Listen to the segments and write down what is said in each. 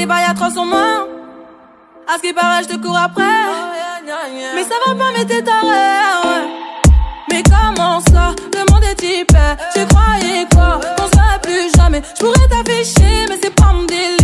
Des bails atroces sur moi. À ce qui paraît, je te cours après. Mais ça va pas, mais t'es taré. ouais. Mais comment ça Le monde est type. Tu croyais quoi? Qu'on serait plus jamais. Je pourrais t'afficher, mais c'est pas mon délire.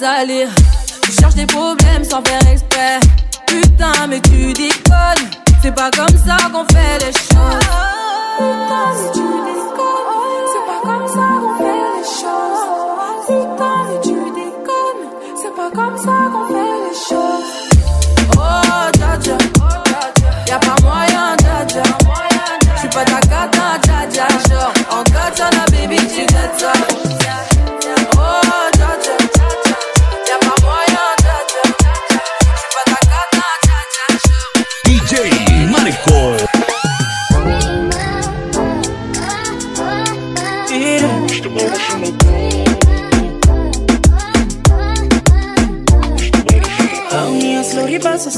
Salir. Tu cherches des problèmes sans faire exprès. Putain, mais tu déconnes. C'est pas comme ça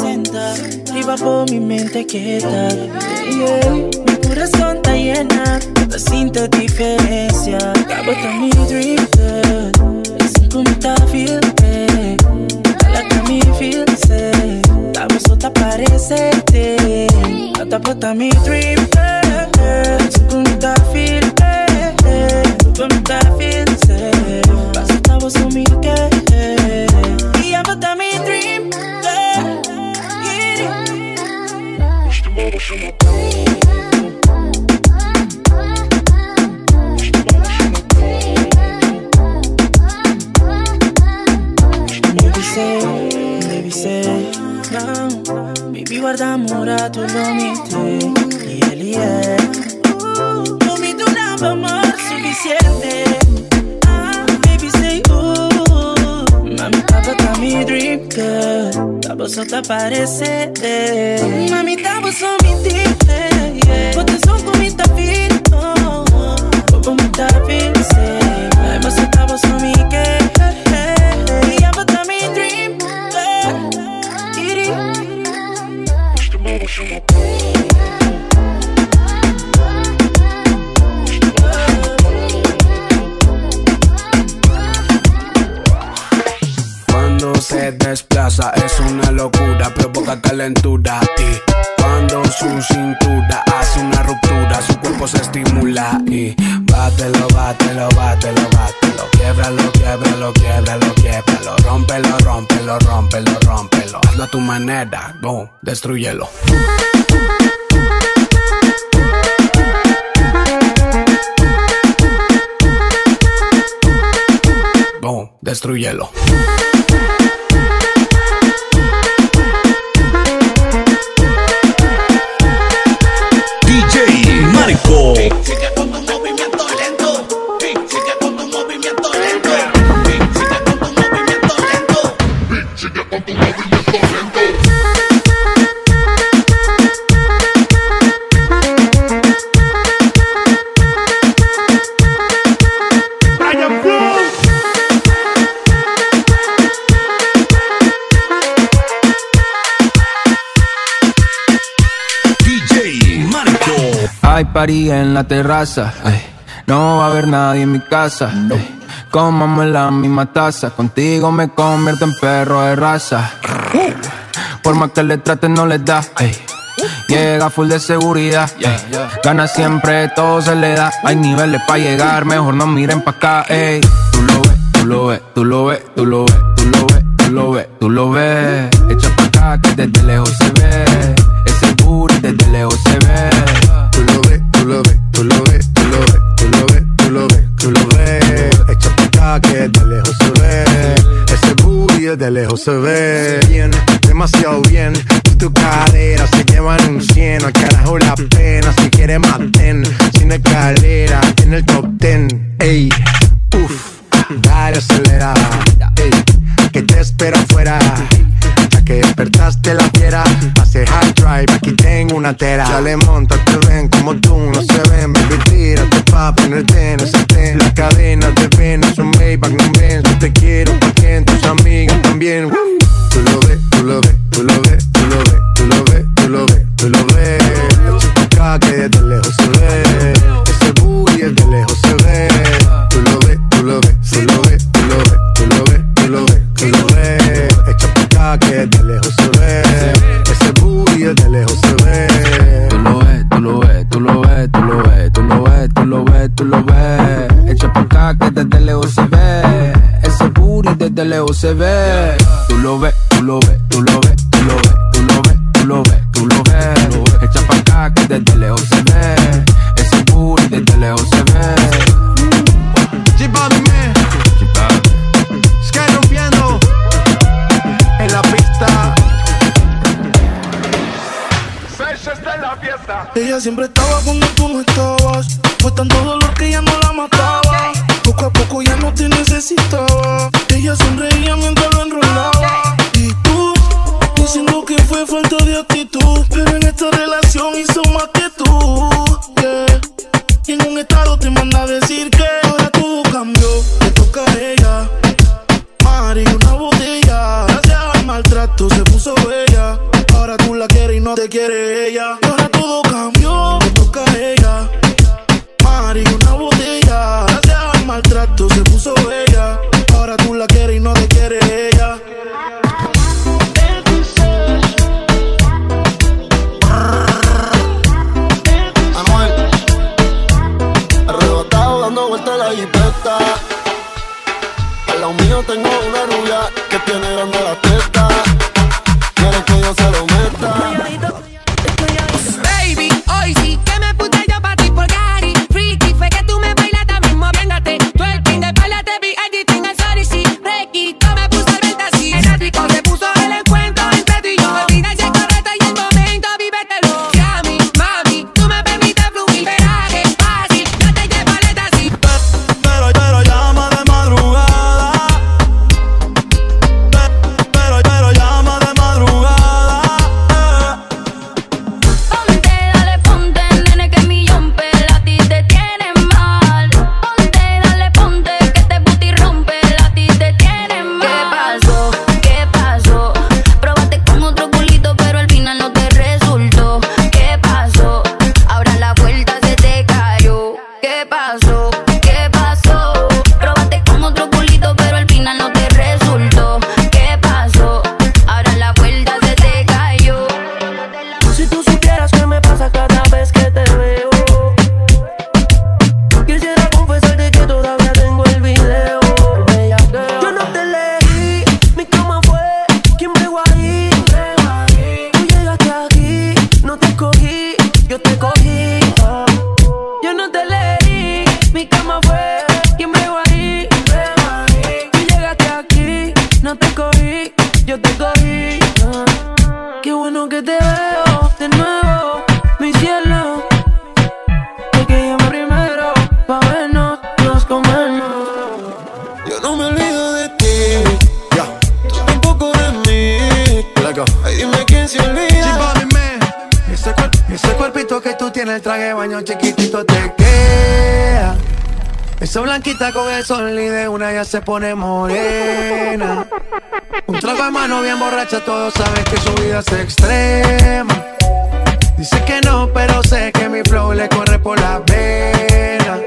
lo riba 60, riba por mi mente quieta. Yeah. Mi corazón está llena, la cinta diferencia. Acabo con mi dream girl, está feel good. La que me feel estamos otra parecerte. Hasta puesta mi dream girl, es como está feel good. Como guarda amore, tu lo mette Yeah, yeah uh, Non amor suficiente. Ah, Baby say, uh Mami, mi dream girl só Mami, yeah. Su cintura hace una ruptura, su cuerpo se estimula y bátelo, bátelo, bátelo, bátelo, quiebralo, quiebralo, quiebralo, quiebralo, rómpelo, rómpelo, rómpelo, rómpelo, hazlo a tu manera, boom, destruyelo. Boom. destruyelo. Marco. Hay party en la terraza. ay. No va a haber nadie en mi casa. ay. Comamos la misma taza. Contigo me convierto en perro de raza. Por más que le traten, no les da. ay. Llega full de seguridad. Gana siempre, todo se le da. Hay niveles para llegar, mejor no miren pa' acá. ey. Tú lo ves, tú lo ves, tú lo ves, tú lo ves, tú lo ves, tú lo ves, tú lo ves. Echa pa' acá que desde lejos se ve. Ese booty desde lejos se ve. Lejos se ve. Bien, demasiado bien. Y tu cadera se llevan un cien. Al carajo la pena. Si quieres maten. Sin escalera, en el top ten. Ey, uff, dale acelera. Ey, que te espero afuera. Que despertaste la fiera, hace hard drive, aquí tengo una tera. Ya le monta, te ven como tú, no se ven, baby, tírate pa' ponerte en ese ten. La cadena te ven, es un Maybach, no ven, yo te quiero pa' que tus amigas también. Tú lo ves, tú lo ves, tú lo ves, tú lo ves, tú lo ves, tú lo ves, tú lo ves. Pa' acá que desde lejos se ve, se ve. Tú lo ves, tú lo ves, tú lo ves, tú lo ves, tú lo ves, tú lo ves, tú lo ves. Echa pa' acá que desde lejos se ve. Ese booty desde lejos se ve. J-Balvin, Sky rompiendo en la pista. Ella siempre estaba cuando tú no estabas. Fue tanto dolor que ya no la mataba. Poco a poco ya no te necesitaba. Ella sonreía mientras lo enrolaba. Y tú, diciendo que fue falta de actitud. Pero en esta relación hizo más que tú. yeah. Y en un estado te manda a decir que ahora todo cambió. Te toca a ella. Mari, una botella. Gracias al maltrato se puso bella. Ahora tú la quieres y no te quiere ella. Ahora todo cambió. Te toca a ella. Mari, una botella. Gracias al maltrato se puso bella. Ahora tú la quieres y no te quiere ella. Anuel, arrebatado dando vueltas la jipeta. Al lado mío tengo una rubia que tiene grande la testa. Quiere que yo se lo meta. No te cogí, yo te cogí. Ah, Qué bueno que te veo de nuevo, mi cielo. Hay que primero, pa' vernos, nos comernos. Yo no me olvido de ti, tú tampoco de mí. Ay, dime quién se olvida. Ese, cuer- ese cuerpito que tú tienes, el traje de baño chiquitito te queda. Esa blanquita con el sol y de una ya se pone morena. Un trago de mano bien borracha, todos saben que su vida es extrema. Dice que no, pero sé que mi flow le corre por la vena.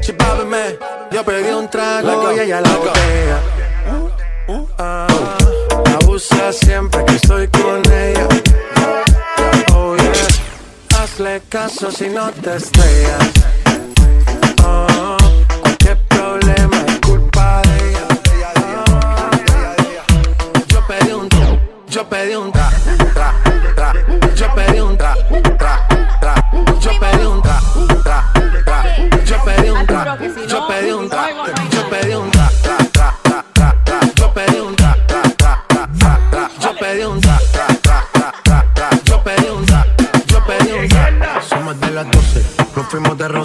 Chipábeme, yo pedí un trago y ella la botella. Ah, abusa siempre que estoy con ella. Oh, yeah. Hazle caso si no te estrellas.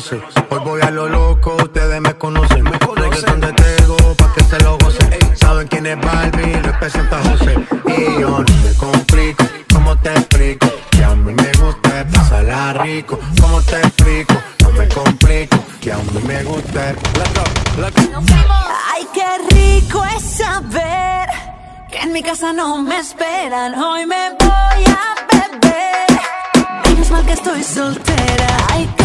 Roce. Hoy voy a lo loco, ustedes me conocen. Me conocen de Tego, pa' que se lo gocen. Saben quién es Barbie, representa a José. Y yo no me complico, ¿cómo te explico? Que a mí me gusta pasarla rico. ¿Cómo te explico? No me complico, que a mí me gusta. Ay, qué rico es saber que en mi casa no me esperan. Hoy me voy a beber. Menos mal que estoy soltera. Ay, qué